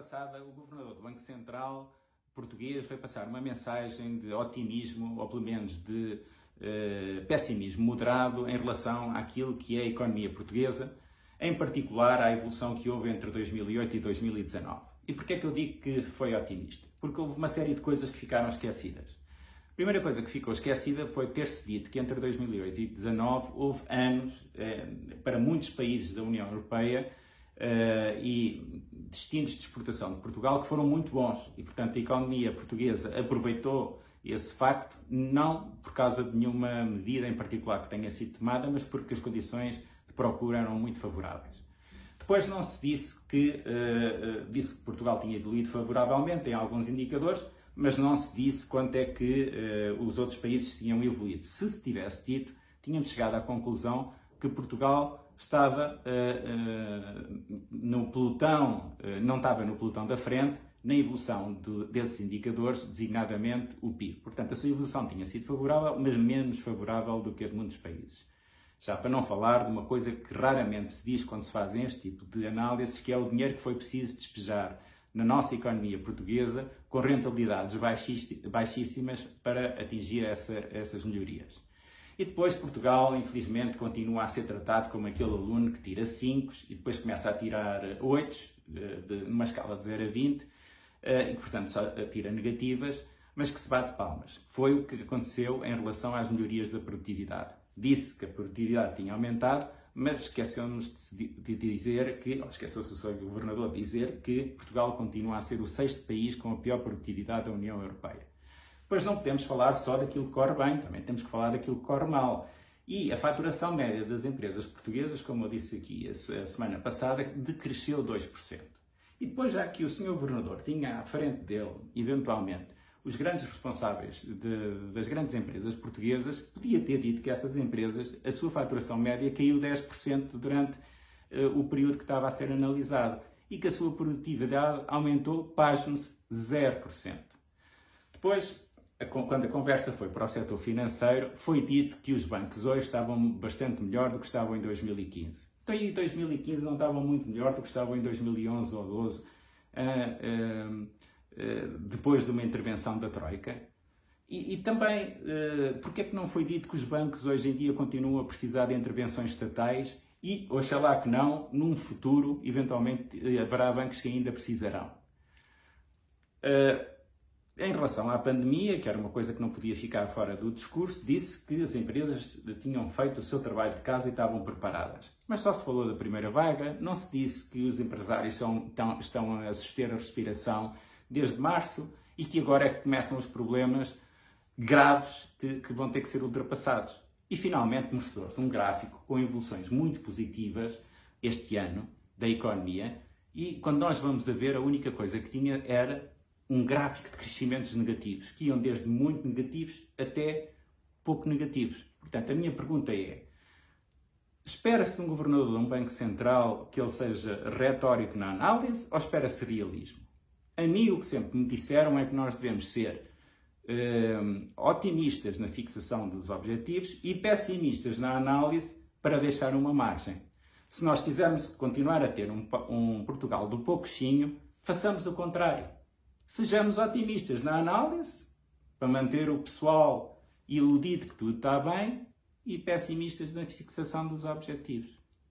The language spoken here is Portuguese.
passada, o governador do Banco Central português foi passar uma mensagem de otimismo, ou pelo menos de eh, pessimismo moderado em relação àquilo que é a economia portuguesa, em particular à evolução que houve entre 2008 e 2019. E porquê é que eu digo que foi otimista? Porque houve uma série de coisas que ficaram esquecidas. A primeira coisa que ficou esquecida foi ter-se dito que entre 2008 e 2019 houve anos, eh, para muitos países da União Europeia, uh, e destinos de exportação de Portugal que foram muito bons e, portanto, a economia portuguesa aproveitou esse facto, não por causa de nenhuma medida em particular que tenha sido tomada, mas porque as condições de procura eram muito favoráveis. Depois não se disse que, uh, disse que Portugal tinha evoluído favoravelmente em alguns indicadores, mas não se disse quanto é que uh, os outros países tinham evoluído. Se se tivesse dito, tínhamos chegado à conclusão que Portugal estava uh, uh, no pelotão, uh, não estava no pelotão da frente na evolução de, desses indicadores, designadamente o PIB. Portanto, a sua evolução tinha sido favorável, mas menos favorável do que a de muitos países. Já para não falar de uma coisa que raramente se diz quando se fazem este tipo de análises, que é o dinheiro que foi preciso despejar na nossa economia portuguesa com rentabilidades baixíssimas para atingir essa, essas melhorias. E depois Portugal, infelizmente, continua a ser tratado como aquele aluno que tira 5 e depois começa a tirar 8, numa escala de 0 a 20, eh, e portanto só tira negativas, mas que se bate palmas. Foi o que aconteceu em relação às melhorias da produtividade. Disse que a produtividade tinha aumentado, mas esqueceu-nos de dizer que, ou esqueceu-se o seu governador de dizer que Portugal continua a ser o sexto país com a pior produtividade da União Europeia. Depois não podemos falar só daquilo que corre bem, também temos que falar daquilo que corre mal. E a faturação média das empresas portuguesas, como eu disse aqui a semana passada, decresceu 2%. E depois, já que o senhor governador tinha à frente dele, eventualmente, os grandes responsáveis de, das grandes empresas portuguesas, podia ter dito que essas empresas, a sua faturação média caiu 10% durante uh, o período que estava a ser analisado e que a sua produtividade aumentou, pasme-se, 0%. Depois, quando a conversa foi para o setor financeiro, foi dito que os bancos hoje estavam bastante melhor do que estavam em 2015. Então, em 2015 não estavam muito melhor do que estavam em 2011 ou 2012, ah, ah, ah, depois de uma intervenção da Troika. E, e também, porque é que não foi dito que os bancos hoje em dia continuam a precisar de intervenções estatais e, oxalá que não, num futuro, eventualmente, haverá bancos que ainda precisarão. Em relação à pandemia, que era uma coisa que não podia ficar fora do discurso, disse que as empresas tinham feito o seu trabalho de casa e estavam preparadas. Mas só se falou da primeira vaga, não se disse que os empresários são, estão, a suster a respiração desde março e que agora é que começam os problemas graves que, que vão ter que ser ultrapassados. E finalmente mostrou-se um gráfico com evoluções muito positivas este ano da economia e quando nós vamos a ver, a única coisa que tinha era um gráfico de crescimentos negativos, que iam desde muito negativos até pouco negativos. Portanto, a minha pergunta é: espera-se de um governador de um Banco Central que ele seja retórico na análise ou espera-se realismo? A mim, o que sempre me disseram é que nós devemos ser uh, otimistas na fixação dos objetivos e pessimistas na análise para deixar uma margem. Se nós quisermos continuar a ter um, um Portugal do pouquinho, façamos o contrário Sejamos otimistas na análise, para manter o pessoal iludido que tudo está bem, e pessimistas na fixação dos objetivos.